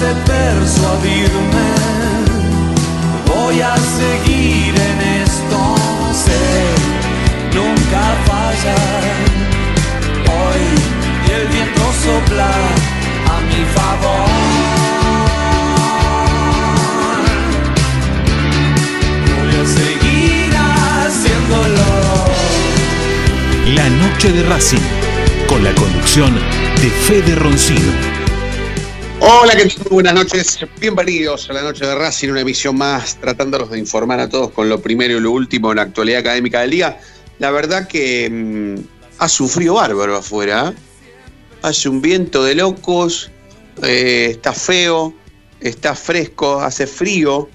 de persuadirme, voy a seguir en esto, sé, nunca fallar. Hoy y el viento sopla a mi favor. Voy a seguir haciéndolo. La noche de Racing, con la conducción de Fede Roncino. Hola, ¿qué tal? Buenas noches. Bienvenidos a la noche de Racing, una emisión más, tratándolos de informar a todos con lo primero y lo último en la actualidad académica del día. La verdad que mm, ha sufrido bárbaro afuera. ¿eh? Hace un viento de locos, eh, está feo, está fresco, hace frío.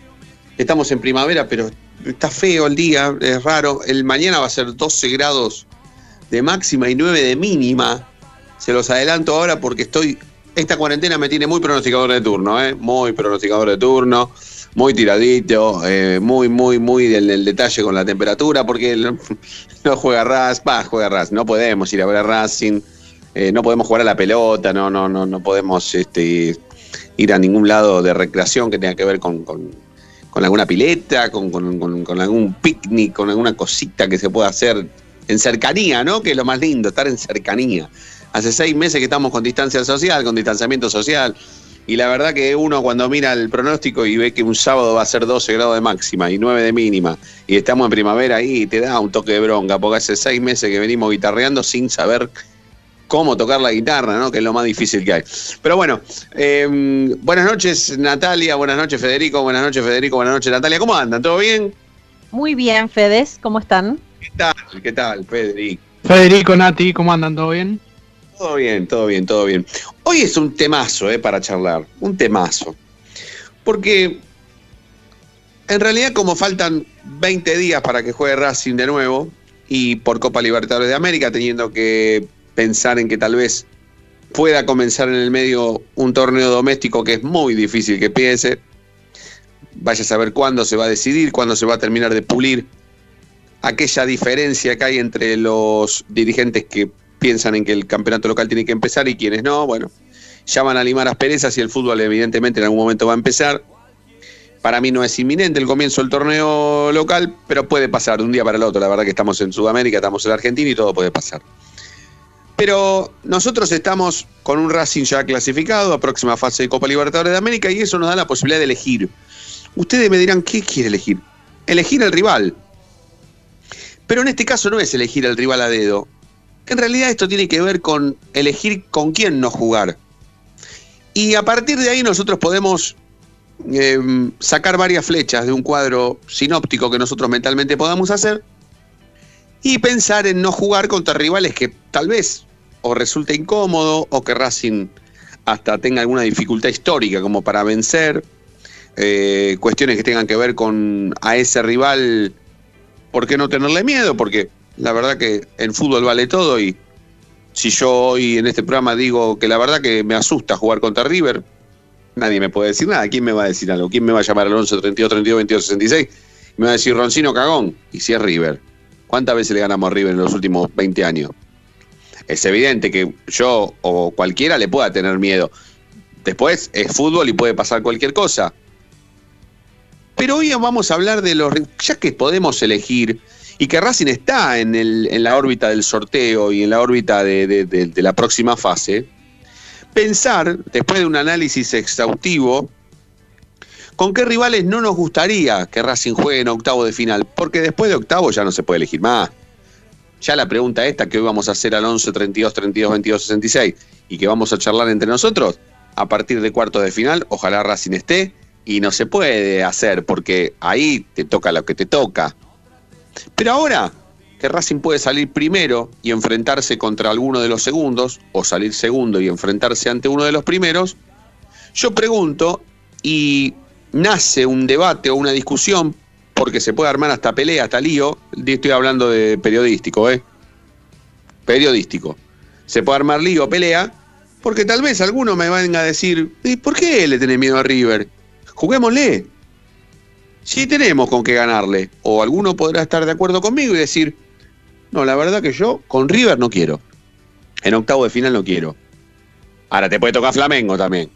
Estamos en primavera, pero está feo el día, es raro. El mañana va a ser 12 grados de máxima y 9 de mínima. Se los adelanto ahora porque estoy esta cuarentena me tiene muy pronosticador de turno, ¿eh? muy pronosticador de turno, muy tiradito, eh, muy, muy, muy del, detalle con la temperatura, porque el- no juega Raz, va, juega Raz, no podemos ir a ver a Racing, eh, no podemos jugar a la pelota, no, no, no, no podemos este, ir a ningún lado de recreación que tenga que ver con, con- alguna pileta, con- con algún picnic, con alguna cosita que se pueda hacer en cercanía, ¿no? Que es lo más lindo, estar en cercanía. Hace seis meses que estamos con distancia social, con distanciamiento social, y la verdad que uno cuando mira el pronóstico y ve que un sábado va a ser 12 grados de máxima y 9 de mínima, y estamos en primavera ahí, te da un toque de bronca, porque hace seis meses que venimos guitarreando sin saber cómo tocar la guitarra, ¿no? Que es lo más difícil que hay. Pero bueno, eh, buenas noches Natalia, buenas noches Federico, buenas noches Federico, buenas noches Natalia, ¿cómo andan? ¿Todo bien? Muy bien, Fedes, ¿cómo están? ¿Qué tal? ¿Qué tal, Federico? Federico, Nati, ¿cómo andan? ¿Todo bien? Todo bien, todo bien, todo bien. Hoy es un temazo, eh, para charlar. Un temazo. Porque en realidad, como faltan 20 días para que juegue Racing de nuevo, y por Copa Libertadores de América, teniendo que pensar en que tal vez pueda comenzar en el medio un torneo doméstico que es muy difícil que empiece. Vaya a saber cuándo se va a decidir, cuándo se va a terminar de pulir aquella diferencia que hay entre los dirigentes que piensan en que el campeonato local tiene que empezar y quienes no, bueno, llaman a limar asperezas y el fútbol evidentemente en algún momento va a empezar. Para mí no es inminente el comienzo del torneo local, pero puede pasar de un día para el otro. La verdad que estamos en Sudamérica, estamos en Argentina y todo puede pasar. Pero nosotros estamos con un Racing ya clasificado a próxima fase de Copa Libertadores de América y eso nos da la posibilidad de elegir. Ustedes me dirán, ¿qué quiere elegir? Elegir al rival. Pero en este caso no es elegir al rival a dedo. En realidad esto tiene que ver con elegir con quién no jugar. Y a partir de ahí nosotros podemos eh, sacar varias flechas de un cuadro sinóptico que nosotros mentalmente podamos hacer y pensar en no jugar contra rivales que tal vez o resulte incómodo o que Racing hasta tenga alguna dificultad histórica como para vencer, eh, cuestiones que tengan que ver con a ese rival, ¿por qué no tenerle miedo? Porque la verdad que en fútbol vale todo y si yo hoy en este programa digo que la verdad que me asusta jugar contra River, nadie me puede decir nada. ¿Quién me va a decir algo? ¿Quién me va a llamar al 11 32 32 22 66? Me va a decir Roncino cagón. Y si es River. ¿Cuántas veces le ganamos a River en los últimos 20 años? Es evidente que yo o cualquiera le pueda tener miedo. Después es fútbol y puede pasar cualquier cosa. Pero hoy vamos a hablar de los. Ya que podemos elegir y que Racing está en, el, en la órbita del sorteo y en la órbita de, de- la próxima fase, pensar, después de un análisis exhaustivo, con qué rivales no nos gustaría que Racing juegue en octavo de final, porque después de octavo ya no se puede elegir más. Ya la pregunta esta que hoy vamos a hacer al 11 32 32 22 66 y que vamos a charlar entre nosotros, a partir de cuartos de final, ojalá Racing esté y no se puede hacer porque ahí te toca lo que te toca. Pero ahora que Racing puede salir primero y enfrentarse contra alguno de los segundos, o salir segundo y enfrentarse ante uno de los primeros, yo pregunto y nace un debate o una discusión, porque se puede armar hasta pelea, hasta lío, estoy hablando de periodístico, ¿eh? Periodístico. Se puede armar lío, pelea, porque tal vez alguno me venga a decir, "¿Y ¿por qué le tenés miedo a River? Juguémosle. Sí tenemos con qué ganarle. O alguno podrá estar de acuerdo conmigo y decir, no, la verdad que yo con River no quiero. En octavo de final no quiero. Ahora te puede tocar Flamengo también.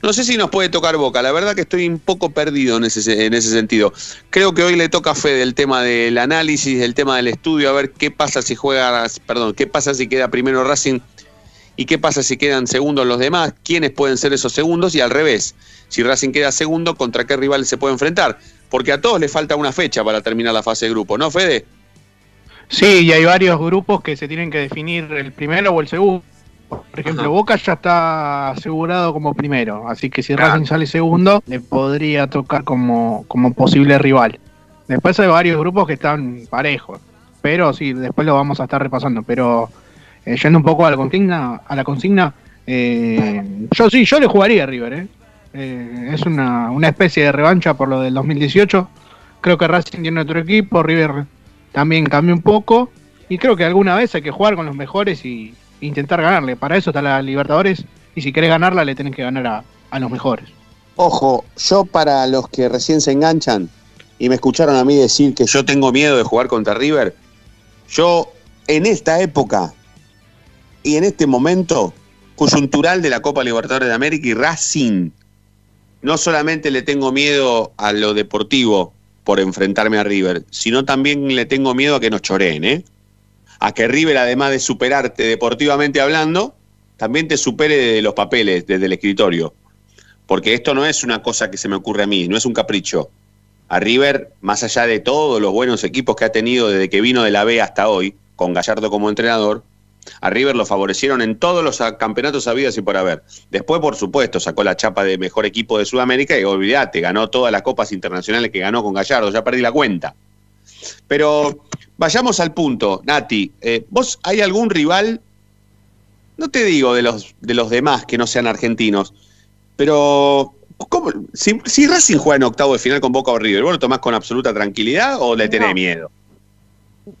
No sé si nos puede tocar Boca, la verdad que estoy un poco perdido en ese, en ese sentido. Creo que hoy le toca a Fede el tema del análisis, el tema del estudio, a ver qué pasa si juega, perdón, qué pasa si queda primero Racing y qué pasa si quedan segundos los demás, quiénes pueden ser esos segundos y al revés, si Racing queda segundo, contra qué rivales se puede enfrentar. Porque a todos les falta una fecha para terminar la fase de grupo, ¿no, Fede? Sí, y hay varios grupos que se tienen que definir el primero o el segundo. Por ejemplo, Ajá. Boca ya está asegurado como primero, así que si Claro. Racing sale segundo, le podría tocar como, como posible rival. Después hay varios grupos que están parejos, pero sí, después lo vamos a estar repasando. Pero eh, yendo un poco a la consigna, a la consigna, eh, yo sí, yo le jugaría a River, ¿eh? Eh, es una, una especie de revancha por lo del 2018. Creo que Racing tiene otro equipo, River también cambió un poco. Y creo que alguna vez hay que jugar con los mejores y intentar ganarle. Para eso está la Libertadores. Y si querés ganarla, le tenés que ganar a, a los mejores. Ojo, yo para los que recién se enganchan y me escucharon a mí decir que yo tengo miedo de jugar contra River, yo en esta época y en este momento coyuntural de la Copa Libertadores de América y Racing, no solamente le tengo miedo a lo deportivo por enfrentarme a River, sino también le tengo miedo a que nos choreen, ¿eh? A que River, además de superarte deportivamente hablando, también te supere de los papeles, desde el escritorio porque esto no es una cosa que se me ocurre a mí, no es un capricho. A River, más allá de todos los buenos equipos que ha tenido desde que vino de la B hasta hoy, con Gallardo como entrenador, a River lo favorecieron en todos los campeonatos habidos y por haber. Después, por supuesto, sacó la chapa de mejor equipo de Sudamérica y olvídate, ganó todas las copas internacionales que ganó con Gallardo, ya perdí la cuenta. Pero vayamos al punto, Nati. eh, ¿Vos hay algún rival? No te digo de los, de los demás que no sean argentinos, pero ¿cómo? Si, si Racing juega en octavo de final con Boca o River, ¿vos lo tomás con absoluta tranquilidad o le tenés No. miedo?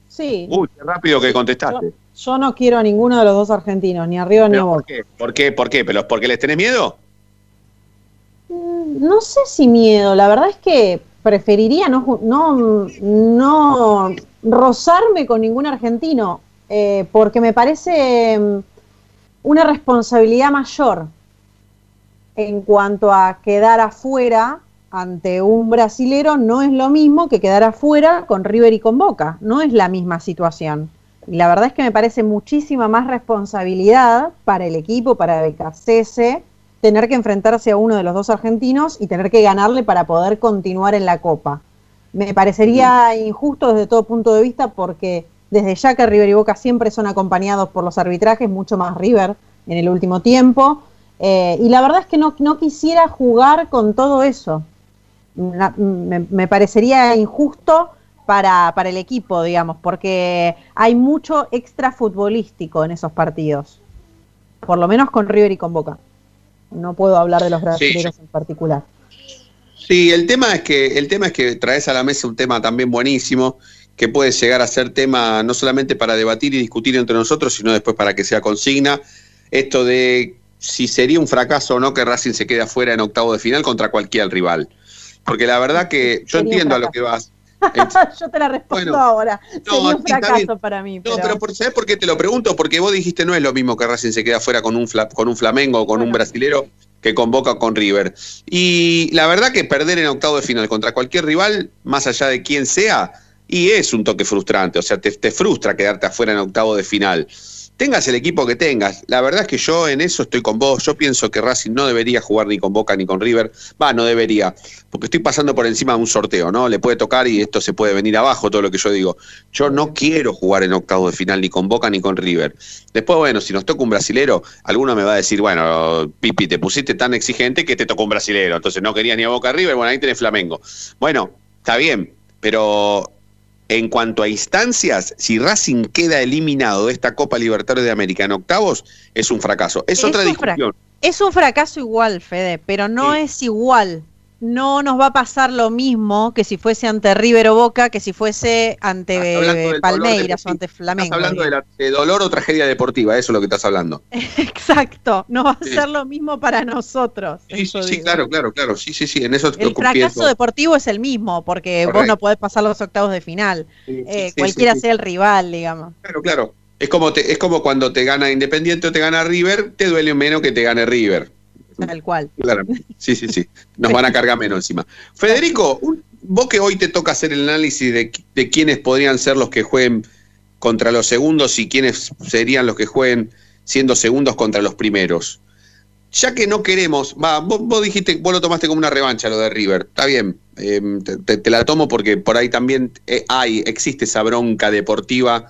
Sí, Uy, qué rápido que contestaste. yo no quiero a ninguno de los dos argentinos, ni arriba ni Pero, ¿Por qué? ¿Por qué? ¿Por qué? ¿Pero porque les tenés miedo? Mm, No sé si miedo, la verdad es que preferiría no, no, no rozarme con ningún argentino, eh, porque me parece mm, una responsabilidad mayor en cuanto a quedar afuera ante un brasilero no es lo mismo que quedar afuera con River y con Boca, no es la misma situación. Y la verdad es que me parece muchísima más responsabilidad para el equipo, para BKCS, tener que enfrentarse a uno de los dos argentinos y tener que ganarle para poder continuar en la Copa. Me parecería injusto desde todo punto de vista porque desde ya que River y Boca siempre son acompañados por los arbitrajes, mucho más River en el último tiempo. Eh, y la verdad es que no, no quisiera jugar con todo eso. Na- me, me parecería injusto para, para el equipo, digamos, porque hay mucho extra futbolístico en esos partidos. Por lo menos con River y con Boca. No puedo hablar de los brasileños en particular. Sí, el tema es que el tema es que traes a la mesa un tema también buenísimo que puede llegar a ser tema no solamente para debatir y discutir entre nosotros, sino después para que sea consigna. Esto de si sería un fracaso o no que Racing se quede afuera en octavo de final contra cualquier rival. Porque la verdad que yo Sería entiendo a lo que vas. Yo te la respondo Bueno, ahora. no, Sería un fracaso para mí. No, pero- por, ¿sabés por qué te lo pregunto? Porque vos dijiste no es lo mismo que Racing se quede afuera con un, fla- con un Flamengo o con un brasilero que convoca con River. Y la verdad que perder en octavo de final contra cualquier rival, más allá de quién sea, y es un toque frustrante, o sea, te, te frustra quedarte afuera en octavo de final tengas el equipo que tengas. La verdad es que yo en eso estoy con vos. Yo pienso que Racing no debería jugar ni con Boca ni con River. Va, no debería, porque estoy pasando por encima de un sorteo, ¿no? Le puede tocar y esto se puede venir abajo, todo lo que yo digo. Yo no quiero jugar en octavo de final ni con Boca ni con River. Después, bueno, si nos toca un brasilero, alguno me va a decir, bueno, Pipi, te pusiste tan exigente que te tocó un brasilero. Entonces no querías ni a Boca River, bueno, ahí tenés Flamengo. Bueno, está bien, pero en cuanto a instancias, si Racing queda eliminado de esta Copa Libertadores de América en octavos, es un fracaso. Es, otra discusión. Es un fracaso igual, Fede, pero no es igual no nos va a pasar lo mismo que si fuese ante River o Boca, que si fuese ante Palmeiras o ante Flamengo. Estás hablando de, dolor o tragedia deportiva, eso es lo que estás hablando. Exacto, no va a ser lo mismo para nosotros. Sí, sí, claro, claro, claro, sí, sí, sí, en eso El fracaso deportivo es el mismo, porque vos no podés pasar los octavos de final, eh, cualquiera sea el rival, digamos. Claro, claro. Es como, te, es como cuando te gana Independiente o te gana River, te duele menos que te gane River. Tal cual. Claro, sí, sí, sí. Nos van a cargar menos encima. Federico, vos que hoy te toca hacer el análisis de, de quiénes podrían ser los que jueguen contra los segundos y quiénes serían los que jueguen siendo segundos contra los primeros. Ya que no queremos, va, vos, dijiste, vos lo tomaste como una revancha lo de River, está bien, em, te, la tomo porque por ahí también eh, hay, existe esa bronca deportiva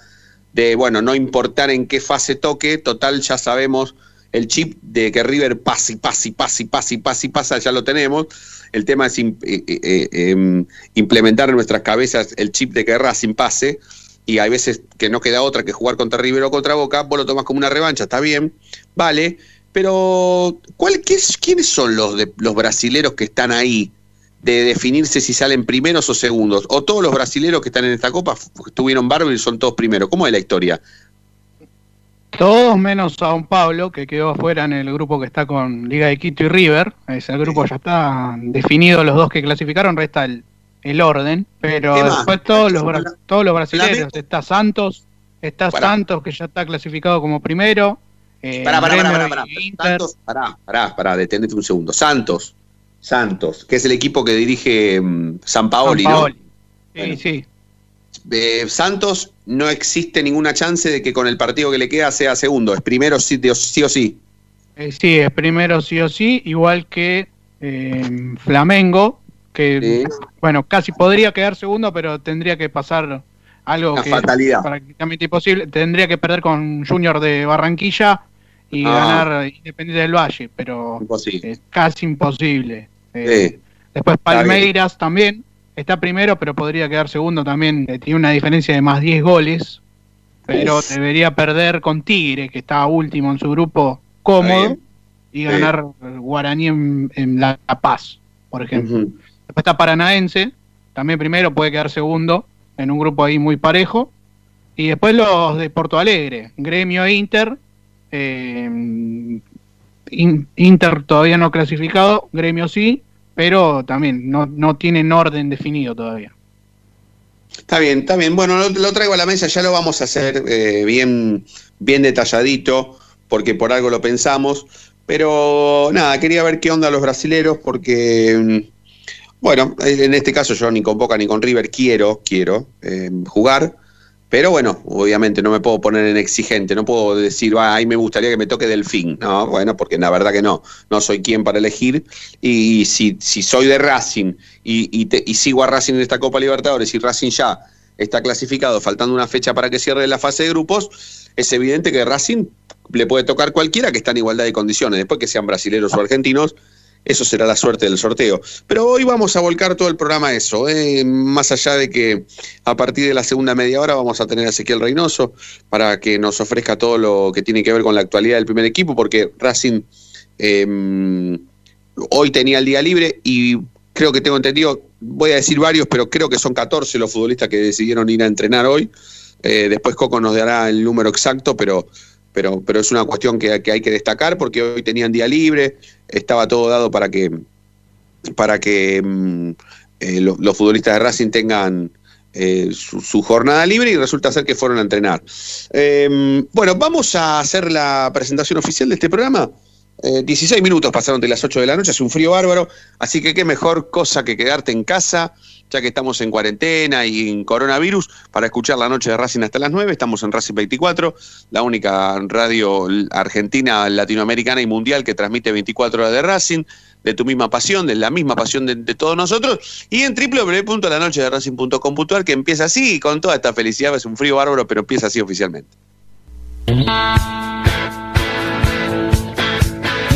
de, bueno, no importar en qué fase toque, total ya sabemos el chip de que River pase, pase, pase, pase, pase, pasa, ya lo tenemos. El tema es eh, eh, eh, em, implementar en nuestras cabezas el chip de que Racing pase. Y hay veces que no queda otra que jugar contra River o contra Boca. Vos lo tomas como una revancha, está bien, vale. Pero, ¿cuál, qué, ¿quiénes son los, de, los brasileros que están ahí? de definirse si salen primeros o segundos. O todos los brasileros que están en esta copa estuvieron bárbaros y son todos primeros. ¿Cómo es la historia? Todos menos Sao Pablo, que quedó afuera en el grupo que está con Liga de Quito y River. Ese grupo ya está definido, los dos que clasificaron, resta el, el orden. Pero después todos los, todos los brasileños. Está Santos, está Santos, que ya está clasificado como primero. Eh, pará, pará, pará, pará, Santos, pará, pará, pará, un segundo. Santos, Santos, que es el equipo que dirige mm, San Paoli, ¿no? Sí, sí. Santos no existe ninguna chance de que con el partido que le queda sea segundo. Es primero sí, sí o sí. Eh, sí, es primero sí o sí, igual que eh, Flamengo, que bueno, casi podría quedar segundo, pero tendría que pasar algo que fatalidad. es prácticamente imposible. Tendría que perder con Junior de Barranquilla y ah. ganar Independiente del Valle, pero es casi imposible. Eh, después Palmeiras también, está primero, pero podría quedar segundo también. Eh, tiene una diferencia de más 10 goles, pero debería perder con Tigre, que está último en su grupo cómodo, y ganar Guaraní en, La Paz, por ejemplo. Después está Paranaense, también primero, puede quedar segundo en un grupo ahí muy parejo. Y después los de Porto Alegre, Gremio e Inter. Eh, Inter todavía no clasificado, Gremio sí, pero también no, no tienen orden definido todavía. Está bien, está bien. Bueno, lo, traigo a la mesa, ya lo vamos a hacer eh, bien, bien detalladito, porque por algo lo pensamos. Pero nada, quería ver qué onda los brasileros, porque, mm, bueno, en este caso yo ni con Boca ni con River quiero, quiero eh, jugar. Pero bueno, obviamente no me puedo poner en exigente, no puedo decir, ah, ahí me gustaría que me toque Delfín. No, bueno, porque la verdad que no, no soy quien para elegir. Y si, si soy de Racing y, y, sigo a Racing en esta Copa Libertadores y Racing ya está clasificado, faltando una fecha para que cierre la fase de grupos, es evidente que Racing le puede tocar cualquiera que está en igualdad de condiciones, después que sean brasileños o argentinos, eso será la suerte del sorteo. Pero hoy vamos a volcar todo el programa a eso, ¿eh? más allá de que a partir de la segunda media hora vamos a tener a Ezequiel Reynoso para que nos ofrezca todo lo que tiene que ver con la actualidad del primer equipo, porque Racing em, hoy tenía el día libre y creo que tengo entendido, voy a decir varios, pero creo que son 14 los futbolistas que decidieron ir a entrenar hoy. Eh, después Coco nos dará el número exacto, pero pero, pero es una cuestión que, hay que destacar porque hoy tenían día libre, estaba todo dado para que, para que mm, eh, los, futbolistas de Racing tengan eh, su, jornada libre y resulta ser que fueron a entrenar. Em, bueno, vamos a hacer la presentación oficial de este programa. Eh, 16 minutos pasaron de las 8 de la noche, hace un frío bárbaro, así que qué mejor cosa que quedarte en casa, ya que estamos en cuarentena y en coronavirus, para escuchar la noche de Racing hasta las 9. Estamos en Racing 24, la única radio argentina, latinoamericana y mundial que transmite 24 horas de Racing, de tu misma pasión, de la misma pasión de, todos nosotros, y en www.lanochederacing.com.ar, que empieza así, con toda esta felicidad, es un frío bárbaro, pero empieza así oficialmente.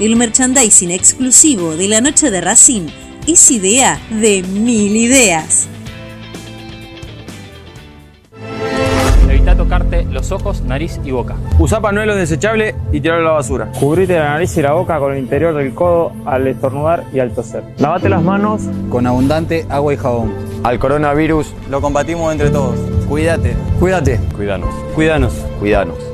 El merchandising exclusivo de la noche de Racing es idea de mil ideas. Evita tocarte los ojos, nariz y boca. Usa panuelo desechable y tirarlo a la basura. Cubrite la nariz y la boca con el interior del codo al estornudar y al toser. Lavate las manos con abundante agua y jabón. Al coronavirus lo combatimos entre todos. Cuídate. Cuídate. Cuídanos. Cuídanos. Cuídanos.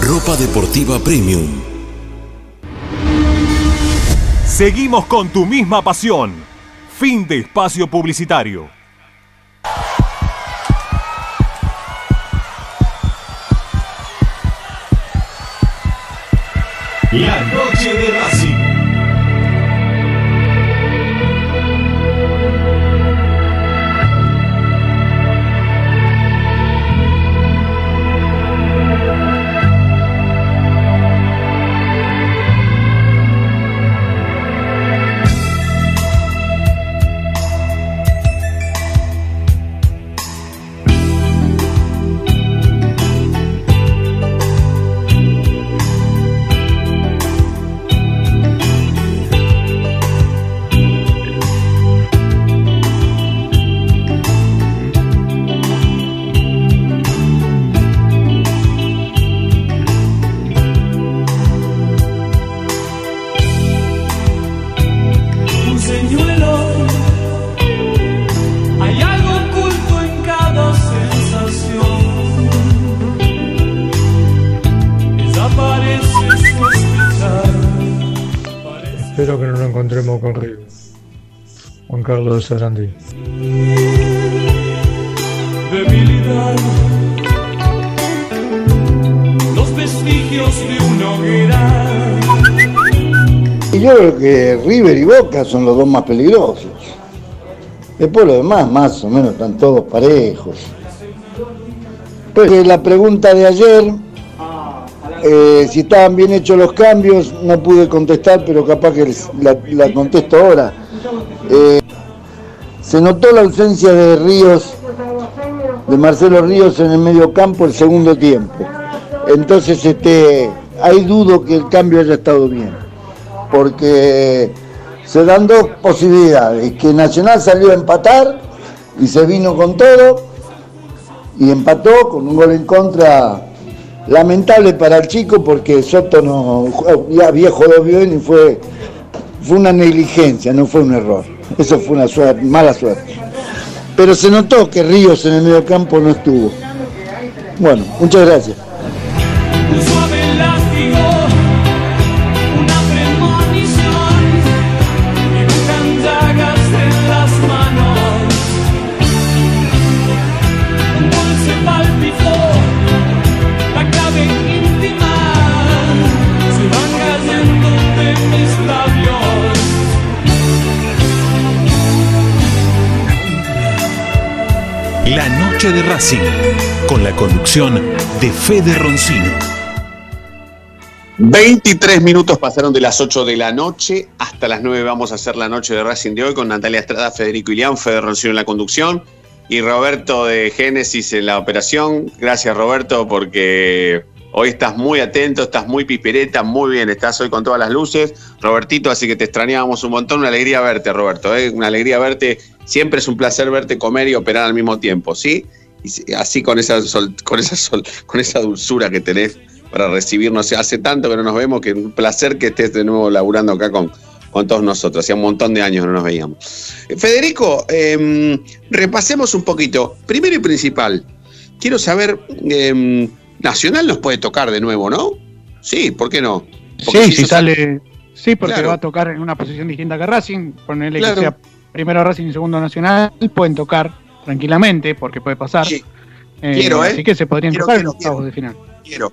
Ropa Deportiva Premium. Seguimos con tu misma pasión. Fin de espacio publicitario. La noche de Racing. Juan Carlos de Sarandí. Debilidad libertad. Los vestigios de una hoguera. Y yo creo que River y Boca son los dos más peligrosos. Después lo demás, más o menos, están todos parejos. Pues eh, la pregunta de ayer, eh, si estaban bien hechos los cambios, no pude contestar, pero capaz que la contesto ahora. Eh, se notó la ausencia de Ríos, de Marcelo Ríos en el medio campo el segundo tiempo. Entonces, este, hay dudo que el cambio haya estado bien, porque se dan dos posibilidades, que Nacional salió a empatar y se vino con todo, y empató con un gol en contra lamentable para el chico porque Soto no ya viejo lo bien y fue fue una negligencia, no fue un error. Eso fue una suerte, mala suerte. Pero se notó que Ríos en el medio campo no estuvo. Bueno, muchas gracias. De Racing, con la conducción de Fede Roncino. 23 minutos pasaron de las 8 de la noche hasta las 9 vamos a hacer la noche de Racing de hoy con Natalia Estrada, Federico Ilián, Fede Roncino en la conducción y Roberto de Génesis en la operación. Gracias Roberto porque hoy estás muy atento, estás muy pipereta, muy bien, estás hoy con todas las luces. Robertito, así que te extrañábamos un montón, una alegría verte Roberto, ¿eh? una alegría verte, siempre es un placer verte comer y operar al mismo tiempo, ¿sí? Así con esa, sol- con esa, con esa dulzura que tenés para recibirnos. Hace tanto que no nos vemos que un placer que estés de nuevo laburando acá con, con todos nosotros. Hacía un montón de años no nos veíamos. Eh, Federico, eh, repasemos un poquito. Primero y principal, quiero saber, eh, Nacional nos puede tocar de nuevo, ¿no? Sí, ¿por qué no? Porque Sí, si sale. Sí, porque Claro. va a tocar en una posición distinta que Racing. Ponerle Claro. que sea primero Racing y segundo Nacional. Pueden tocar tranquilamente, porque puede pasar. Sí. Eh, Quiero, ¿eh? Así que se podrían Quiero, tocar quiero, en octavos de final. Quiero.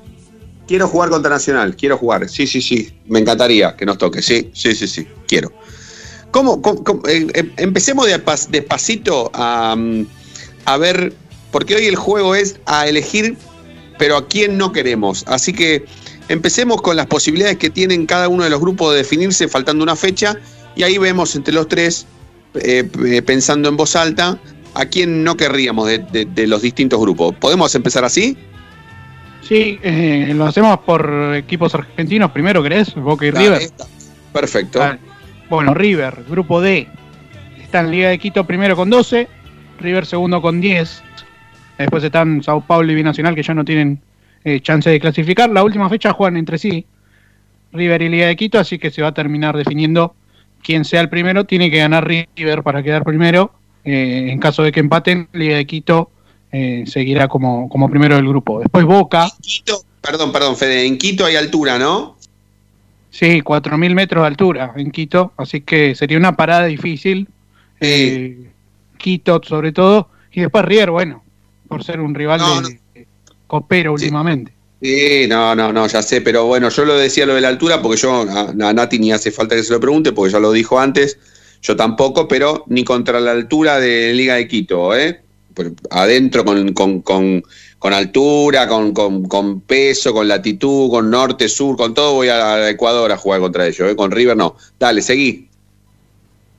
Quiero jugar contra Nacional, quiero jugar. Sí, sí, sí. Me encantaría que nos toque. Sí, sí, sí, sí. Quiero. ¿Cómo, cómo- cómo- eh, eh, empecemos de pas- despacito a, mm, a ver, porque hoy el juego es a elegir, pero a quién no queremos. Así que empecemos con las posibilidades que tienen cada uno de los grupos de definirse faltando una fecha y ahí vemos entre los tres, eh, eh, pensando en voz alta, a quién no querríamos de, de- de los distintos grupos. ¿Podemos empezar así? Sí, eh, lo hacemos por equipos argentinos primero, ¿querés? Boca y Dale, River. está. Perfecto. Dale. Bueno, River, grupo D. Está en Liga de Quito primero con 12, River segundo con 10. Después están Sao Paulo y Binacional que ya no tienen eh, chance de clasificar. La última fecha juegan entre sí River y Liga de Quito, así que se va a terminar definiendo quién sea el primero. Tiene que ganar River para quedar primero. Eh, en caso de que empaten, Liga de Quito eh, seguirá como, como primero del grupo. Después Boca, Quito, perdón, perdón, Fede, en Quito hay altura, ¿no? Sí, 4.000 metros de altura en Quito, así que sería una parada difícil. Eh, Quito sobre todo, y después River, bueno, por ser un rival de copero últimamente. Sí, no, no, no, ya sé, pero bueno, yo lo decía lo de la altura porque yo a, a Nati ni hace falta que se lo pregunte porque ya lo dijo antes, yo tampoco, pero ni contra la altura de Liga de Quito, ¿eh? Adentro con, con, con, con altura, con, con, peso, con latitud, con norte, sur, con todo voy a, a Ecuador a jugar contra ellos, ¿eh? Con River no. Dale, seguí.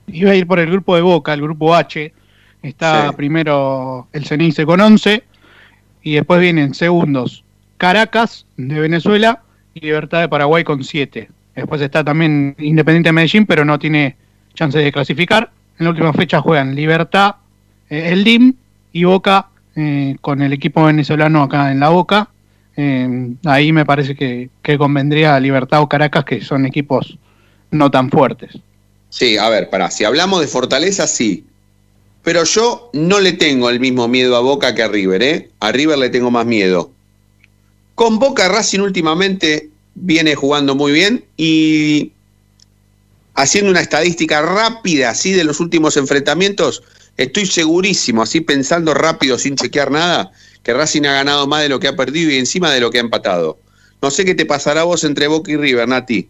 Iba a ir por el grupo de Boca, el grupo H. Está Sí. primero el Cenice con 11, y después vienen segundos Caracas de Venezuela y Libertad de Paraguay con 7. Después está también Independiente de Medellín, pero no tiene chance de clasificar. En la última fecha juegan Libertad, eh, el DIM y Boca eh, con el equipo venezolano acá en la Boca. Eh, ahí me parece que, que convendría Libertad o Caracas, que son equipos no tan fuertes. Sí, a ver, pará, si hablamos de fortaleza, sí. Pero yo no le tengo el mismo miedo a Boca que a River, ¿eh? A River le tengo más miedo. Con Boca Racing últimamente viene jugando muy bien y haciendo una estadística rápida así de los últimos enfrentamientos, estoy segurísimo, así pensando rápido, sin chequear nada, que Racing ha ganado más de lo que ha perdido y encima de lo que ha empatado. No sé qué te pasará a vos entre Boca y River, Nati.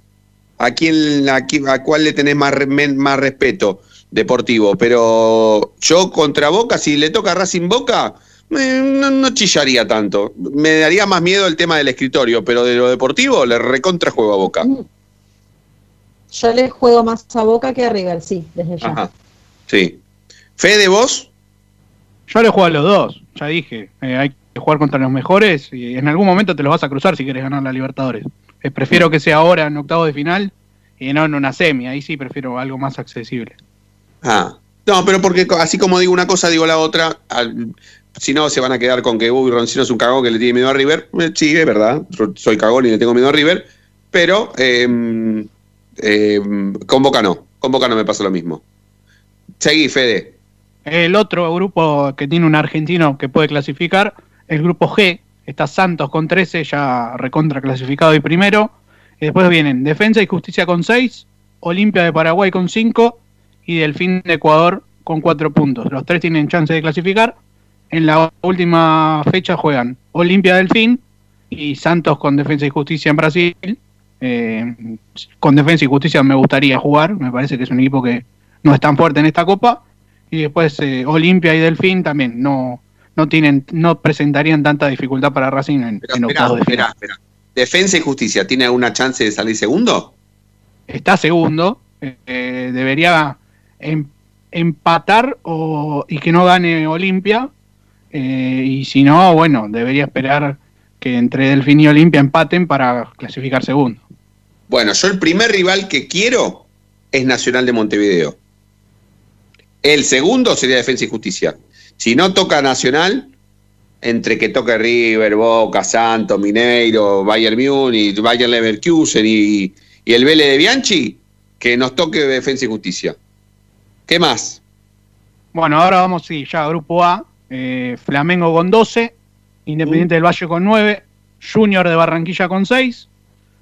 ¿A, quién, a, quién- a cuál le tenés más, más respeto deportivo? Pero yo contra Boca, si le toca a Racing Boca, me- no, no chillaría tanto. Me daría más miedo el tema del escritorio, pero de lo deportivo le recontra juego a Boca. Yo le juego más a Boca que a River, sí, desde ya. Ajá. Sí. Fede, vos. Yo le juego a los dos, ya dije. eh, hay que jugar contra los mejores y en algún momento te los vas a cruzar si quieres ganar la Libertadores. Eh, prefiero que sea ahora en octavos de final y no en una semi. Ahí sí prefiero algo más accesible. Ah. No, pero porque así como digo una cosa, digo la otra. Si no, se van a quedar con que uy, Roncino es un cagón que le tiene miedo a River. Eh, Sí, es verdad. Soy cagón y le tengo miedo a River. Pero eh, con Boca no. Con Boca no me pasa lo mismo. Seguí, Fede. El otro grupo que tiene un argentino que puede clasificar, el grupo G, está Santos con 13, ya recontra clasificado y primero. Y después vienen Defensa y Justicia con 6, Olimpia de Paraguay con 5 y Delfín de Ecuador con 4 puntos. Los tres tienen chance de clasificar. En la última fecha juegan Olimpia Delfín y Santos con Defensa y Justicia en Brasil. Eh, con Defensa y Justicia me gustaría jugar, me parece que es un equipo que no es tan fuerte en esta copa y después eh, Olimpia y Delfín también no no tienen no presentarían tanta dificultad para Racing en, en Espera, octavos de final. espera, espera. ¿Defensa y Justicia tiene alguna chance de salir segundo? Está segundo, eh, debería empatar o, y que no gane Olimpia eh, y si no, bueno, debería esperar que entre Delfín y Olimpia empaten para clasificar segundo. Bueno, yo el primer rival que quiero es Nacional de Montevideo. El segundo sería Defensa y Justicia. Si no toca Nacional, entre que toque River, Boca, Santos, Mineiro, Bayern Múnich, Bayern Leverkusen y, y el Vélez de Bianchi, que nos toque Defensa y Justicia. ¿Qué más? Bueno, ahora vamos, sí, ya grupo A, eh, Flamengo con 12, Independiente del Valle con 9, Junior de Barranquilla con 6,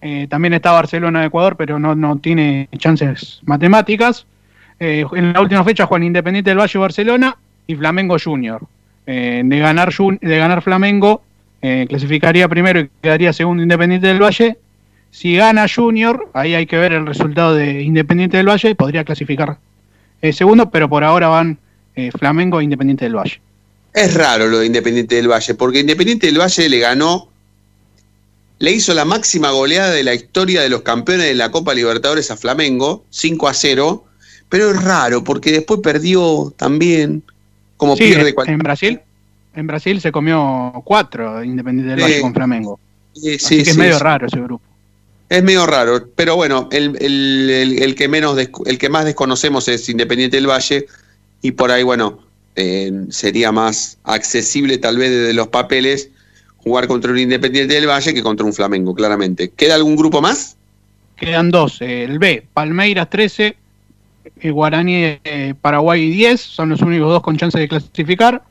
eh, también está Barcelona de Ecuador, pero no, no tiene chances matemáticas. Eh, en la última fecha juegan Independiente del Valle Barcelona y Flamengo Junior. Eh, de, ganar, de ganar Flamengo, clasificaría primero y quedaría segundo Independiente del Valle. Si gana Junior, ahí hay que ver el resultado de Independiente del Valle, podría clasificar eh, segundo, pero por ahora van eh, Flamengo e Independiente del Valle. Es raro lo de Independiente del Valle, porque Independiente del Valle le ganó, le hizo la máxima goleada de la historia de los campeones de la Copa Libertadores a Flamengo, 5 a 0, pero es raro, porque después perdió también, como Sí, pierde en- cualquier... en Brasil, en Brasil se comió cuatro Independiente del. Valle con Flamengo. Sí, Así sí, que es medio raro ese grupo. Es medio raro, pero bueno, el, el- el- el que menos el que más desconocemos es Independiente del Valle y por ahí, bueno, eh, sería más accesible tal vez desde los papeles jugar contra un Independiente del Valle que contra un Flamengo, claramente. ¿Queda algún grupo más? Quedan dos, eh, el B, Palmeiras 13, eh, Guaraní eh, Paraguay 10, son los únicos dos con chance de clasificar.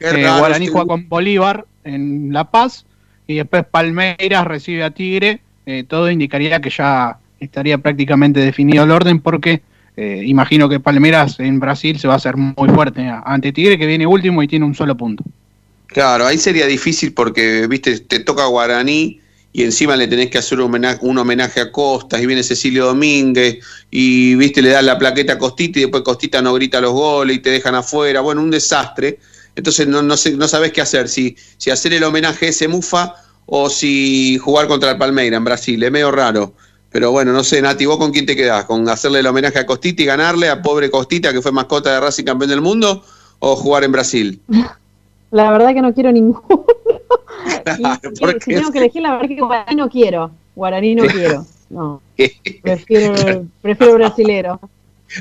Eh, Guaraní este juega con Bolívar en La Paz y después Palmeiras recibe a Tigre. Eh, todo indicaría que ya estaría prácticamente definido el orden porque eh, imagino que Palmeiras en Brasil se va a hacer muy fuerte ante Tigre que viene último y tiene un solo punto. Claro, ahí sería difícil porque, viste, te toca Guaraní y encima le tenés que hacer un homenaje, un homenaje a Costas y viene Cecilio Domínguez y, viste, le das la plaqueta a Costita y después Costita no grita los goles y te dejan afuera. Bueno, un desastre. Entonces no, no, sé, no sabés qué hacer, si, si hacer el homenaje a ese Mufa o si jugar contra el Palmeira en Brasil. Es medio raro. Pero bueno, no sé, Nati, ¿vos con quién te quedás? ¿Con hacerle el homenaje a Costita y ganarle a pobre Costita que fue mascota de Racing campeón del mundo? ¿O jugar en Brasil? La verdad que no quiero ninguno. Claro, si porque tengo que elegir, la verdad que Guaraní no quiero. Guaraní no quiero. No. Prefiero, prefiero brasilero.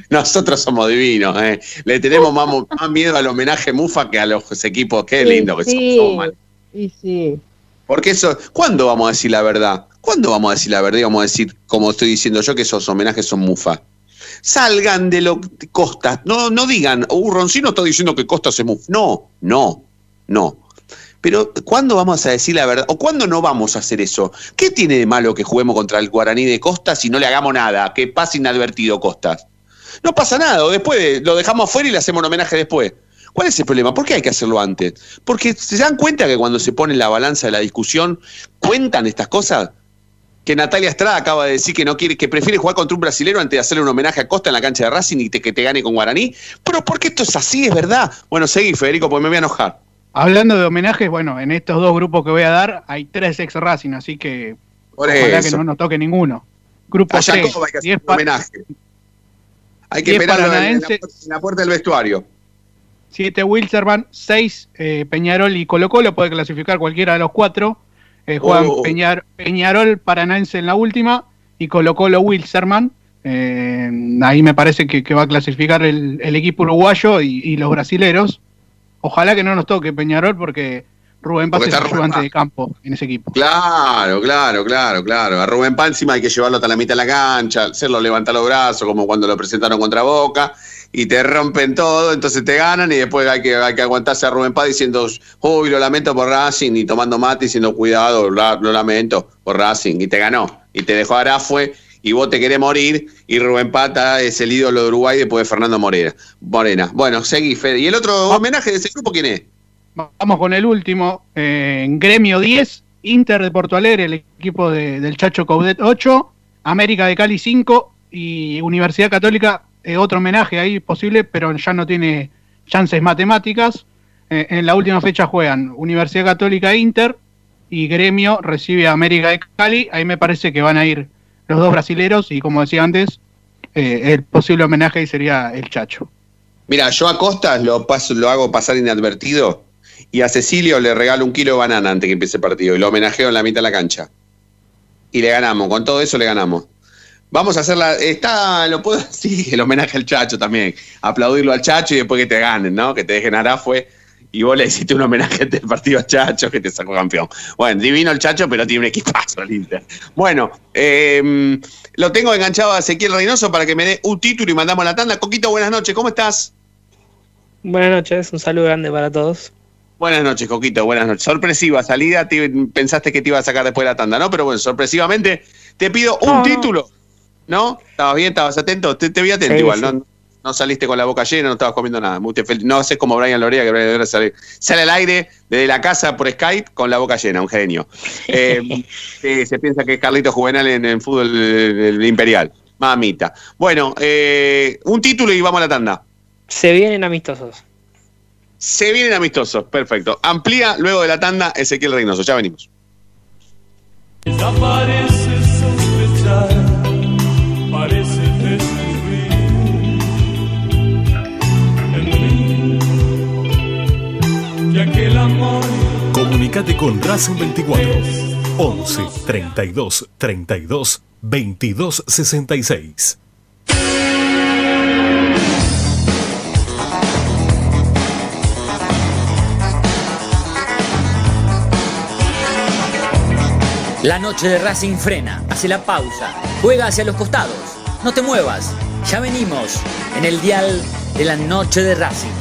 Nosotros somos divinos, ¿eh? Le tenemos más, miedo al homenaje Mufa que a los equipos. Qué lindo que sí, somos. mal. Y sí. Porque eso, ¿cuándo vamos a decir la verdad? ¿Cuándo vamos a decir la verdad y vamos a decir, como estoy diciendo yo, que esos homenajes son Mufa? Salgan de lo Costas, no, no digan, uh, Roncino está diciendo que Costas es Mufa. No, no, no. Pero, ¿cuándo vamos a decir la verdad? ¿O cuándo no vamos a hacer eso? ¿Qué tiene de malo que juguemos contra el Guaraní de Costas y no le hagamos nada? Que pase inadvertido Costas. No pasa nada, o después lo dejamos afuera y le hacemos un homenaje después. ¿Cuál es el problema? ¿Por qué hay que hacerlo antes? Porque se dan cuenta que cuando se pone en la balanza de la discusión, cuentan estas cosas. Que Natalia Estrada acaba de decir que no quiere, que prefiere jugar contra un brasilero antes de hacerle un homenaje a Costa en la cancha de Racing y te- que te gane con Guaraní. Pero ¿por qué esto es así? Es verdad. Bueno, seguí, Federico, porque me voy a enojar. Hablando de homenajes, bueno, en estos dos grupos que voy a dar hay tres ex Racing, así que ojalá que no nos toque ninguno. Grupo A 3, Jacob hay que hacer 10 un homenaje. Hay que esperarlo la, en la puerta del vestuario. 7 Wilserman, 6 Peñarol y Colo Colo, puede clasificar cualquiera de los cuatro. Eh, juegan Oh. Peñar- Peñarol Paranaense en la última y Colo Colo Wilserman. Eh, ahí me parece que, que va a clasificar el, el equipo uruguayo y, y los brasileros. Ojalá que no nos toque Peñarol porque Rubén Paz Porque es ayudante de campo en ese equipo. Claro, claro, claro, claro. A Rubén Paz encima hay que llevarlo hasta la mitad de la cancha, hacerlo levantar los brazos, como cuando lo presentaron contra Boca, y te rompen todo, entonces te ganan, y después hay que, hay que aguantarse a Rubén Paz diciendo, uy, lo lamento por Racing, y tomando mate diciendo, cuidado, lo lamento por Racing, y te ganó, y te dejó Arafue, y vos te querés morir, y Rubén Pata es el ídolo de Uruguay después de Fernando Morena. Morena. Bueno, seguí, Fede. ¿Y el otro homenaje de ese grupo quién es? Vamos con el último. eh, en Gremio 10, Inter de Porto Alegre, el equipo de- del Chacho Coudet 8, América de Cali 5 y Universidad Católica, eh, otro homenaje ahí posible, pero ya no tiene chances matemáticas. Eh, en la última fecha juegan Universidad Católica e Inter y Gremio recibe a América de Cali. Ahí me parece que van a ir los dos brasileros y como decía antes, eh, el posible homenaje ahí sería el Chacho. Mira, yo a Costas lo, paso, lo hago pasar inadvertido y a Cecilio le regalo un kilo de banana antes que empiece el partido y lo homenajeo en la mitad de la cancha. Y le ganamos, con todo eso le ganamos. Vamos a hacer la. Está, lo puedo sí, el homenaje al Chacho también. Aplaudirlo al Chacho y después que te ganen, ¿no? Que te dejen Arafue y vos le hiciste un homenaje del partido al Chacho que te sacó campeón. Bueno, divino el Chacho, pero tiene un equipazo el Inter. Bueno, eh, lo tengo enganchado a Ezequiel Reynoso para que me dé un título y mandamos la tanda. Coquito, buenas noches, ¿cómo estás? Buenas noches, un saludo grande para todos. Buenas noches, Coquito, buenas noches. Sorpresiva salida, te- pensaste que te iba a sacar después de la tanda, ¿no? Pero bueno, sorpresivamente te pido un no. título. ¿No? ¿Estabas bien? ¿Estabas atento? Te, te vi atento Sí, igual, sí. ¿no? No saliste con la boca llena, no estabas comiendo nada. No haces como Brian Lorea, que Brian Lorea sale, sale al aire desde la casa por Skype con la boca llena, un genio. Eh, se piensa que es Carlito Juvenal en el fútbol Imperial. Mamita. Bueno, eh, un título y vamos a la tanda. Se vienen amistosos. Se vienen amistosos, perfecto. Amplía luego de la tanda Ezequiel Reynoso. Ya venimos. Desaparece Comunicate con Racing 24 11 32 32 22 66. La noche de Racing frena, hace la pausa, juega hacia los costados. No te muevas, ya venimos en el dial de la noche de Racing.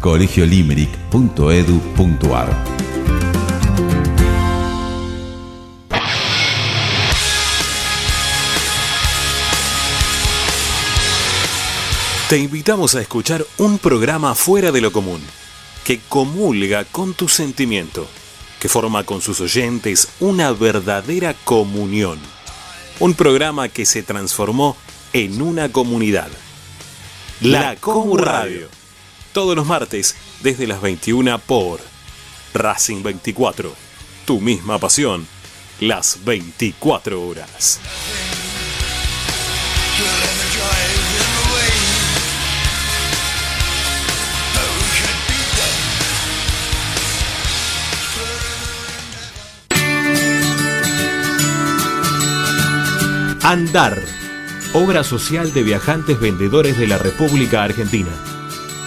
colegiolimerick.edu.ar Te invitamos a escuchar un programa fuera de lo común, que comulga con tu sentimiento, que forma con sus oyentes una verdadera comunión. Un programa que se transformó en una comunidad. La Comu Radio. Todos los martes desde las 21 por Racing 24. Tu misma pasión. Las 24 horas. Andar, obra social de viajantes vendedores de la República Argentina.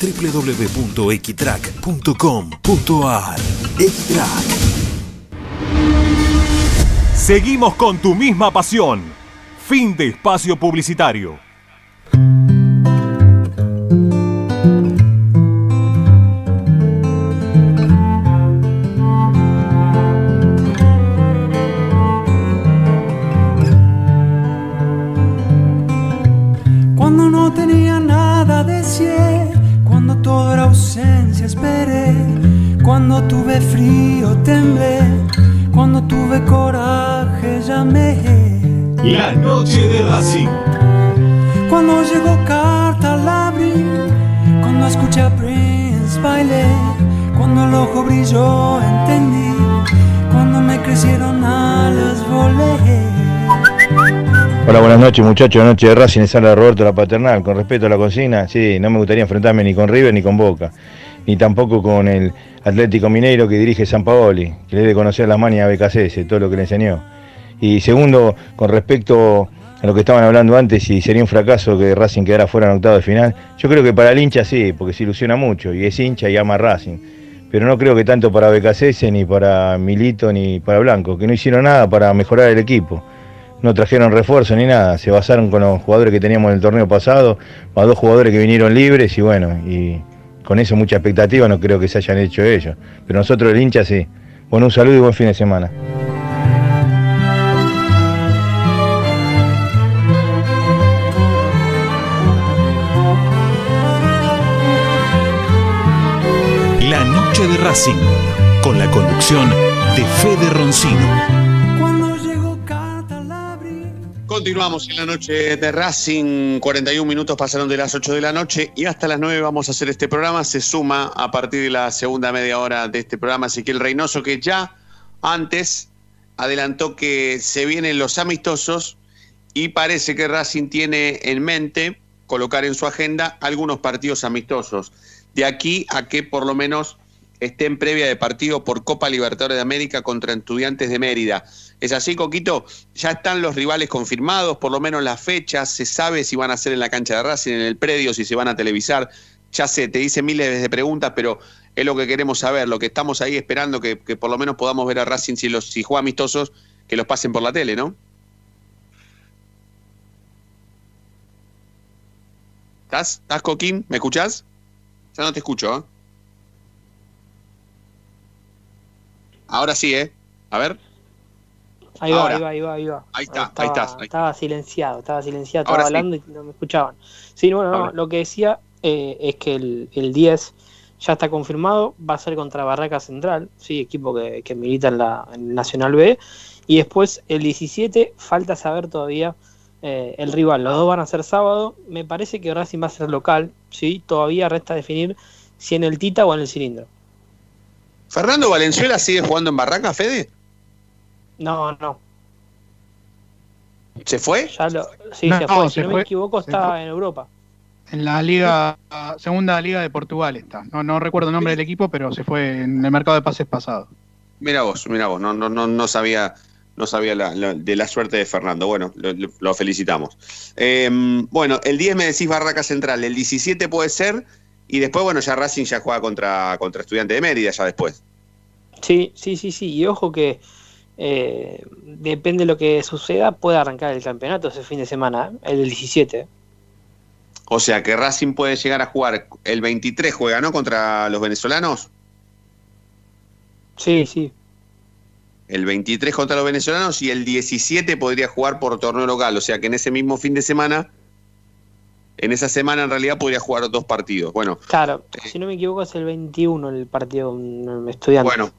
www.equitrack.com.ar Equitrack Seguimos con tu misma pasión. Fin de espacio publicitario. Cuando llegó carta la abrí, cuando escuché a Prince bailé, cuando el ojo brilló entendí, cuando me crecieron alas volé. Hola, buenas noches muchachos, noche de Racing, les habla Roberto La Paternal. Con respecto a la cocina, sí, no me gustaría enfrentarme ni con River ni con Boca, ni tampoco con el Atlético Mineiro que dirige San Paoli, que le debe conocer las manias a BKCS, todo lo que le enseñó. Y segundo, con respecto a lo que estaban hablando antes, si sería un fracaso que Racing quedara fuera en octavo de final, yo creo que para el hincha sí, porque se ilusiona mucho, y es hincha y ama a Racing. Pero no creo que tanto para BKCS, ni para Milito, ni para Blanco, que no hicieron nada para mejorar el equipo no trajeron refuerzo ni nada, se basaron con los jugadores que teníamos en el torneo pasado, más dos jugadores que vinieron libres y bueno, y con eso mucha expectativa no creo que se hayan hecho ellos. Pero nosotros el hincha sí. Bueno, un saludo y buen fin de semana. Racing, con la conducción de Fede Roncino. Cuando llegó. Continuamos en la noche de Racing, 41 minutos pasaron de las 8 de la noche y hasta las 9 vamos a hacer este programa. Se suma a partir de la segunda media hora de este programa Ezequiel Reynoso, que ya antes adelantó que se vienen los amistosos y parece que Racing tiene en mente colocar en su agenda algunos partidos amistosos. De aquí a que por lo menos estén previa de partido por Copa Libertadores de América contra Estudiantes de Mérida. ¿Es así, Coquito? Ya están los rivales confirmados, por lo menos las fechas, se sabe si van a ser en la cancha de Racing, en el predio, si se van a televisar. Ya sé, te hice miles de preguntas, pero es lo que queremos saber, lo que estamos ahí esperando que, que por lo menos podamos ver a Racing si los si juega amistosos, que los pasen por la tele, ¿no? ¿Estás? ¿Estás, Coquín? ¿Me escuchás? Ya no te escucho, ¿eh? Ahora sí, ¿eh? A ver. Ahí va, Ahora. ahí va, ahí va, ahí va. Ahí está, estaba, ahí estás, ahí Estaba silenciado, estaba silenciado, Ahora estaba sí. hablando y no me escuchaban. Sí, bueno, no, Ahora. lo que decía eh, es que el, el 10 ya está confirmado, va a ser contra Barraca Central, sí, equipo que, que milita en la en Nacional B. Y después el 17, falta saber todavía eh, el rival. Los dos van a ser sábado. Me parece que Racing va a ser local, sí, todavía resta definir si en el Tita o en el cilindro. ¿Fernando Valenzuela sigue jugando en Barraca, Fede? No, no. ¿Se fue? Ya lo, sí, No, se fue. Si se no fue. me equivoco, está en Europa. En la liga, segunda liga de Portugal está. No, no recuerdo el nombre del equipo, pero se fue en el mercado de pases pasado. Mira vos, mira vos, no, no, no, no sabía, no sabía la- la- de la suerte de Fernando. Bueno, lo felicitamos. Eh, bueno, el 10 me decís Barraca Central, el 17 puede ser, y después, bueno, ya Racing ya juega contra, contra Estudiante de Mérida, ya después. Sí, sí, sí, sí. Y ojo que eh, depende de lo que suceda, puede arrancar el campeonato ese fin de semana, ¿eh? el del 17. O sea que Racing puede llegar a jugar, el 23 juega, ¿no? Contra los venezolanos. Sí, sí. El 23 contra los venezolanos y el 17 podría jugar por torneo local. O sea que en ese mismo fin de semana, en esa semana en realidad podría jugar dos partidos. Bueno, Claro, si no me equivoco es el 21 el partido con estudiante. Bueno,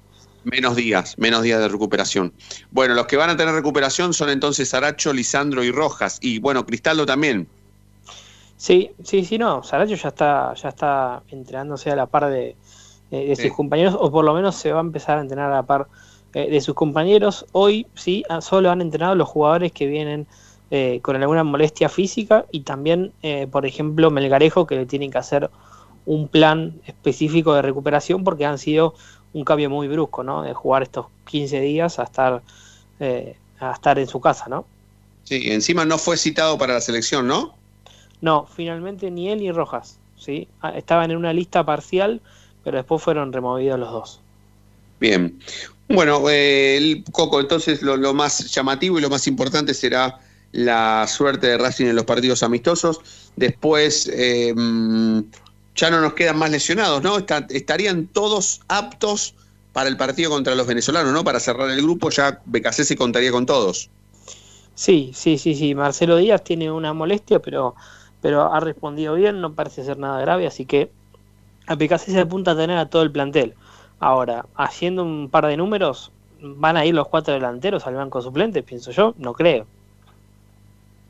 menos días, menos días de recuperación. Bueno, los que van a tener recuperación son entonces Aracho, Lisandro y Rojas. Y bueno, Cristaldo también. Sí, sí, sí, no. Saracho ya está, ya está entrenándose a la par de, de- de sus compañeros, o por lo menos se va a empezar a entrenar a la par eh, de sus compañeros. Hoy sí, ah, solo han entrenado los jugadores que vienen eh, con alguna molestia física y también, eh, por ejemplo, Melgarejo, que le tienen que hacer un plan específico de recuperación porque han sido un cambio muy brusco, ¿no? De jugar estos 15 días a estar, eh, a estar en su casa, ¿no? Sí, encima no fue citado para la selección, ¿no? No, finalmente ni él ni Rojas, ¿sí? Ah, Estaban en una lista parcial, pero después fueron removidos los dos. Bien. Bueno, eh, el Coco, entonces lo, lo más llamativo y lo más importante será la suerte de Racing en los partidos amistosos. Después eh, ya no nos quedan más lesionados, ¿no? Estarían todos aptos para el partido contra los venezolanos, ¿no? Para cerrar el grupo, ya BKC se contaría con todos. Sí, sí, sí, sí. Marcelo Díaz tiene una molestia, pero, pero ha respondido bien, no parece ser nada grave, así que a PKC se apunta a tener a todo el plantel. Ahora, haciendo un par de números, ¿van a ir los cuatro delanteros al banco suplente? Pienso yo, no creo.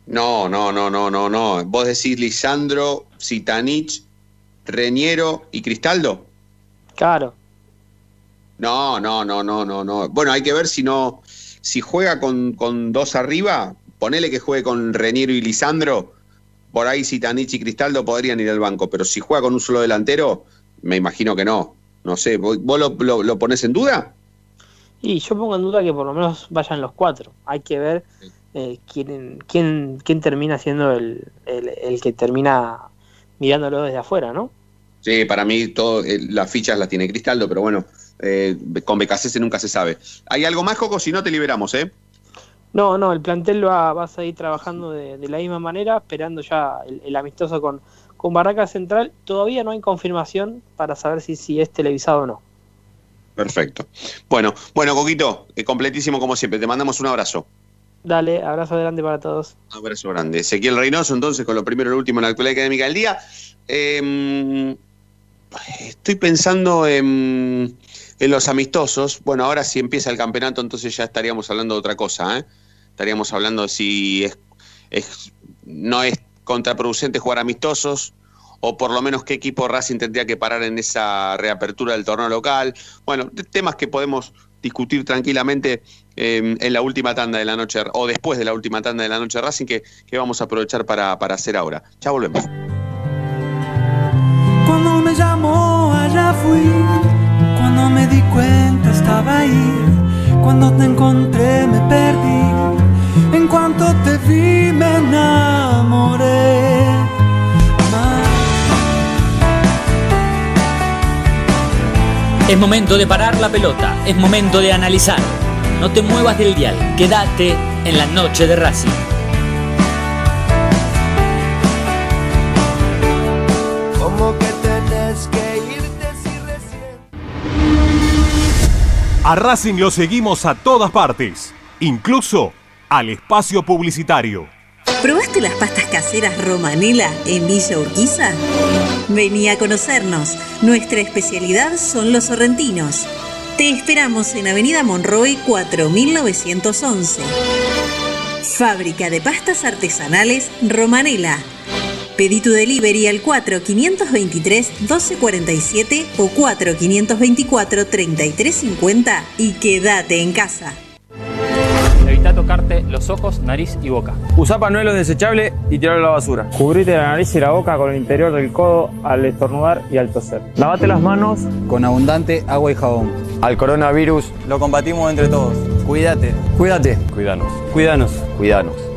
No, no, no, no, no, no. Vos decís Lisandro, Zitanich, Reñero y Cristaldo. Claro. No, no, no, no, no, no. Bueno, hay que ver si no, si juega con, con dos arriba, ponele que juegue con Reñero y Lisandro, por ahí Zitanich y Cristaldo podrían ir al banco, pero si juega con un solo delantero, me imagino que no. No sé, ¿vos, lo, lo, lo ponés en duda? Y yo pongo en duda que por lo menos vayan los cuatro. Hay que ver eh, quién, quién, quién termina siendo el, el, el que termina mirándolo desde afuera, ¿no? Sí, para mí todo, eh, las fichas las tiene Cristaldo, pero bueno, eh, con BKC nunca se sabe. ¿Hay algo más, Coco? Si no, te liberamos, ¿eh? No, no, el plantel va, va a seguir trabajando de, de la misma manera, esperando ya el, el amistoso con, con Barraca Central. Todavía no hay confirmación para saber si, si es televisado o no. Perfecto. Bueno, bueno, Coquito, completísimo como siempre. Te mandamos un abrazo. Dale, abrazo grande para todos. Abrazo grande. Ezequiel Reynoso, entonces, con lo primero y lo último en la actualidad académica del día. Eh, estoy pensando en, en los amistosos. Bueno, ahora si empieza el campeonato, entonces ya estaríamos hablando de otra cosa. ¿eh? Estaríamos hablando de si es, es- no es contraproducente jugar amistosos o por lo menos qué equipo Racing tendría que parar en esa reapertura del torneo local. Bueno, temas que podemos discutir tranquilamente eh, en la última tanda de la noche o después de la última tanda de la noche Racing que, que vamos a aprovechar para, para hacer ahora. Ya volvemos. Cuando me llamó, allá fui. Cuando me di cuenta, estaba ahí. Cuando te encontré, me perdí. En cuanto te vi, me enamoré. Es momento de parar la pelota, es momento de analizar. No te muevas del dial, quédate en la noche de Racing. Como que tenés que irte si recién. A Racing lo seguimos a todas partes, incluso al espacio publicitario. ¿Probaste las pastas caseras Romanela en Villa Urquiza? Vení a conocernos. Nuestra especialidad son los sorrentinos. Te esperamos en Avenida Monroy 4911. Fábrica de pastas artesanales Romanela. Pedí tu delivery al 4523-1247 o 4524-3350 y quédate en casa. Evita tocarte los ojos, nariz y boca. Usa panuelos desechables y tirarlo a la basura. Cubrite la nariz y la boca con el interior del codo al estornudar y al toser. Lavate las manos con abundante agua y jabón. Al coronavirus lo combatimos entre todos. Cuídate. Cuídate. Cuidanos. Cuídanos. Cuidanos.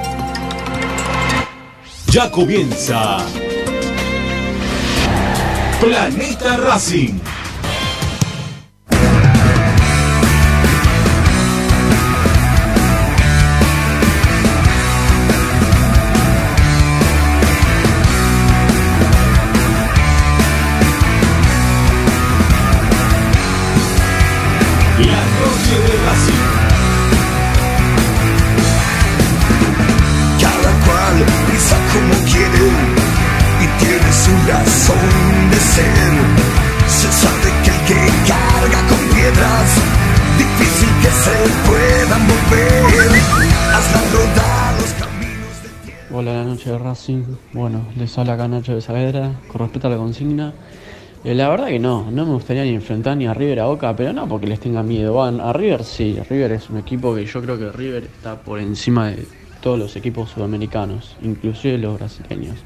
Ya comienza Planeta Racing. De Racing. Y tiene su razón de ser. Se sabe que el que carga con piedras, difícil que se puedan mover. Hazla rodar los caminos. Hola, la noche de Racing. Bueno, les habla acá Nacho de Saavedra. Con respecto a la consigna, eh, la verdad que no, no me gustaría ni enfrentar ni a River a Boca, pero no porque les tenga miedo. Van a River, sí, River es un equipo que yo creo que River está por encima de todos los equipos sudamericanos, inclusive los brasileños.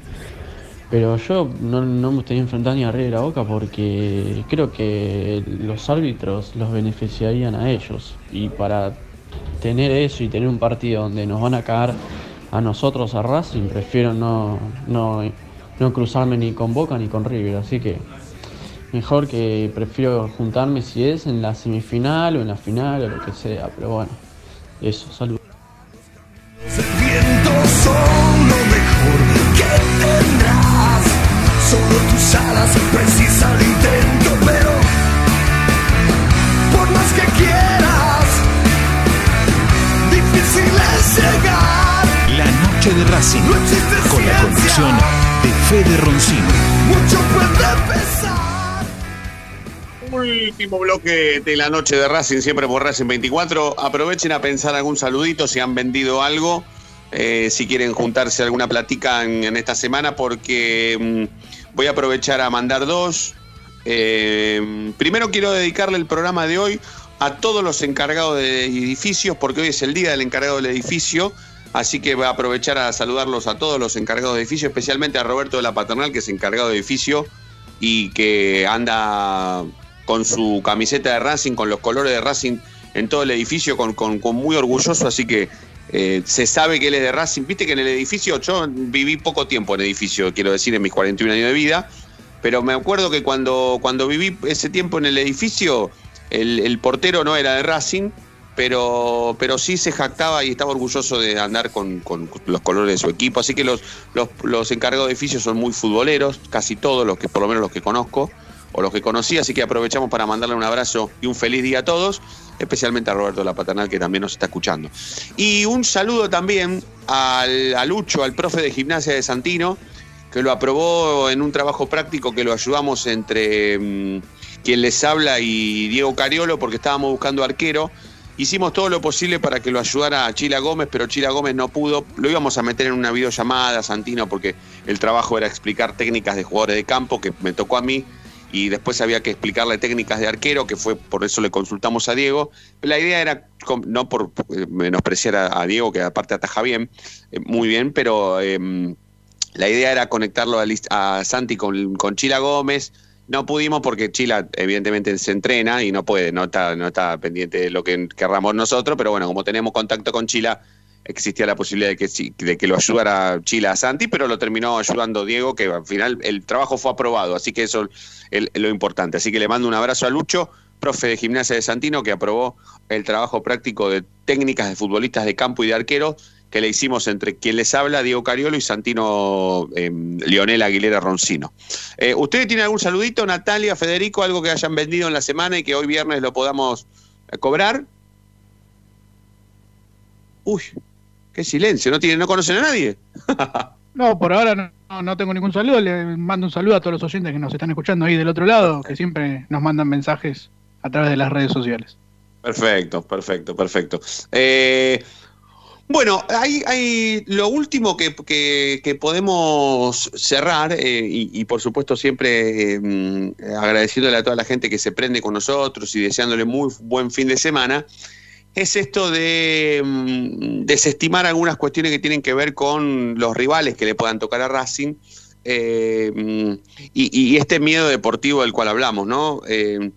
Pero yo no, me gustaría enfrentar ni a River a Boca porque creo que los árbitros los beneficiarían a ellos. Y para tener eso y tener un partido donde nos van a cagar a nosotros, a Racing, prefiero no, no, no cruzarme ni con Boca ni con River. Así que mejor que prefiero juntarme si es en la semifinal o en la final o lo que sea. Pero bueno, eso, salud. Bloque de la noche de Racing, siempre por Racing 24. Aprovechen a pensar algún saludito si han vendido algo, eh, si quieren juntarse alguna platica en, esta semana, porque mm, voy a aprovechar a mandar dos. Eh, primero quiero dedicarle el programa de hoy a todos los encargados de edificios, porque hoy es el día del encargado del edificio. Así que voy a aprovechar a saludarlos a todos los encargados de edificio, especialmente a Roberto de la Paternal, que es encargado de edificio y que anda con su camiseta de Racing, con los colores de Racing en todo el edificio, con, muy orgulloso, así que eh, se sabe que él es de Racing. Viste que en el edificio, yo viví poco tiempo en edificio, quiero decir, en mis 41 años de vida, pero me acuerdo que cuando, cuando viví ese tiempo en el edificio, el, el portero no era de Racing, pero, pero sí se jactaba y estaba orgulloso de andar con, con los colores de su equipo. Así que los, los, los encargados de edificios son muy futboleros, casi todos, los que, por lo menos los que conozco o los que conocí, así que aprovechamos para mandarle un abrazo y un feliz día a todos, especialmente a Roberto la Paternal que también nos está escuchando. Y un saludo también al, a Lucho, al profe de gimnasia de Santino, que lo aprobó en un trabajo práctico que lo ayudamos entre mm, quien les habla y Diego Cariolo, porque estábamos buscando arquero. Hicimos todo lo posible para que lo ayudara a Chila Gómez, pero Chila Gómez no pudo. Lo íbamos a meter en una videollamada, Santino, porque el trabajo era explicar técnicas de jugadores de campo, que me tocó a mí, y después había que explicarle técnicas de arquero, que fue por eso le consultamos a Diego. La idea era, no por eh, menospreciar a, Diego, que aparte ataja bien, eh, muy bien, pero eh, la idea era conectarlo a Santi con, con Chila Gómez. No pudimos porque Chila evidentemente se entrena y no puede, no está, no está pendiente de lo que querramos nosotros, pero bueno, como tenemos contacto con Chila, existía la posibilidad de que, de que lo ayudara Chila a Santi, pero lo terminó ayudando Diego, que al final el trabajo fue aprobado, así que eso es lo importante. Así que le mando un abrazo a Lucho, profe de gimnasia de Santino, que aprobó el trabajo práctico de técnicas de futbolistas de campo y de arquero que le hicimos entre quien les habla, Diego Cariolo, y Santino eh, Leonel Aguilera Roncino. Eh, ¿Ustedes tienen algún saludito, Natalia, Federico, algo que hayan vendido en la semana y que hoy viernes lo podamos cobrar? Uy, qué silencio, ¿no, tienen, no conocen a nadie? No, por ahora no, no- tengo ningún saludo. Le mando un saludo a todos los oyentes que nos están escuchando ahí del otro lado, que siempre nos mandan mensajes a través de las redes sociales. Perfecto, perfecto, perfecto. Eh, bueno, hay, hay lo último que, que- que podemos cerrar, eh, y, y por supuesto siempre eh, mm, agradeciéndole a toda la gente que se prende con nosotros y deseándole muy buen fin de semana, es esto de mm, desestimar algunas cuestiones que tienen que ver con los rivales que le puedan tocar a Racing. eh, y, y este miedo deportivo del cual hablamos, ¿no? Eh,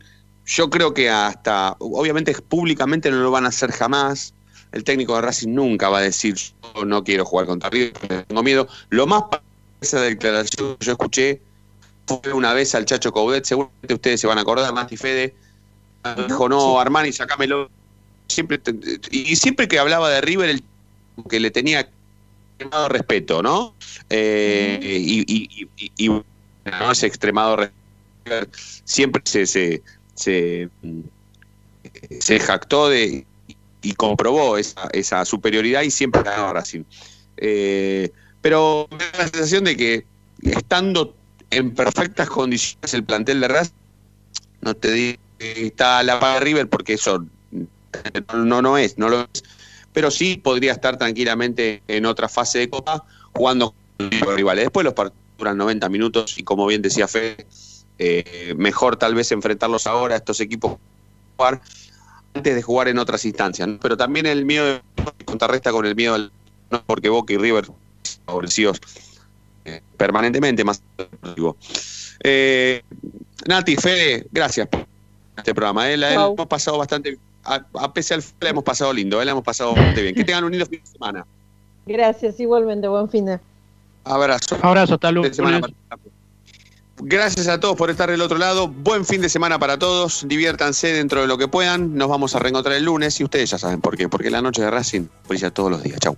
yo creo que hasta, obviamente públicamente no lo van a hacer jamás. El técnico de Racing nunca va a decir yo no quiero jugar contra River, tengo miedo. Lo más para esa declaración que yo escuché fue una vez al Chacho Coudet, seguramente ustedes se van a acordar, Mati Fede, dijo, no, Armani, sacámelo. Siempre, y siempre que hablaba de River, el que le tenía extremado respeto, ¿no? Eh, y, y- ¿no? ese extremado respeto siempre se, se, se, mm, se jactó de y comprobó esa, esa superioridad y siempre ganó Racing. Eh, pero me da la sensación de que estando en perfectas condiciones el plantel de Racing, no te digo que está a la par de River porque eso no, no es, no lo es, pero sí podría estar tranquilamente en otra fase de Copa jugando con los rivales. Después los partidos duran 90 minutos y como bien decía Fede, eh, mejor tal vez enfrentarlos ahora, estos equipos jugar antes de jugar en otras instancias. ¿no? Pero también el miedo de- contrarresta con el miedo no porque Boca y River favorecidos eh, permanentemente más. Eh, Nati, Fede, gracias por este programa. ¿eh? La- hemos pasado bastante, a, a pesar del la hemos pasado lindo, ¿eh? la hemos pasado bastante bien. Que tengan un lindo fin de semana. Gracias, igualmente, buen fin de. Abrazo. Abrazo, hasta luego. Gracias a todos por estar del otro lado. Buen fin de semana para todos. Diviértanse dentro de lo que puedan. Nos vamos a reencontrar el lunes y ustedes ya saben por qué. Porque la noche de Racing brilla todos los días. Chau.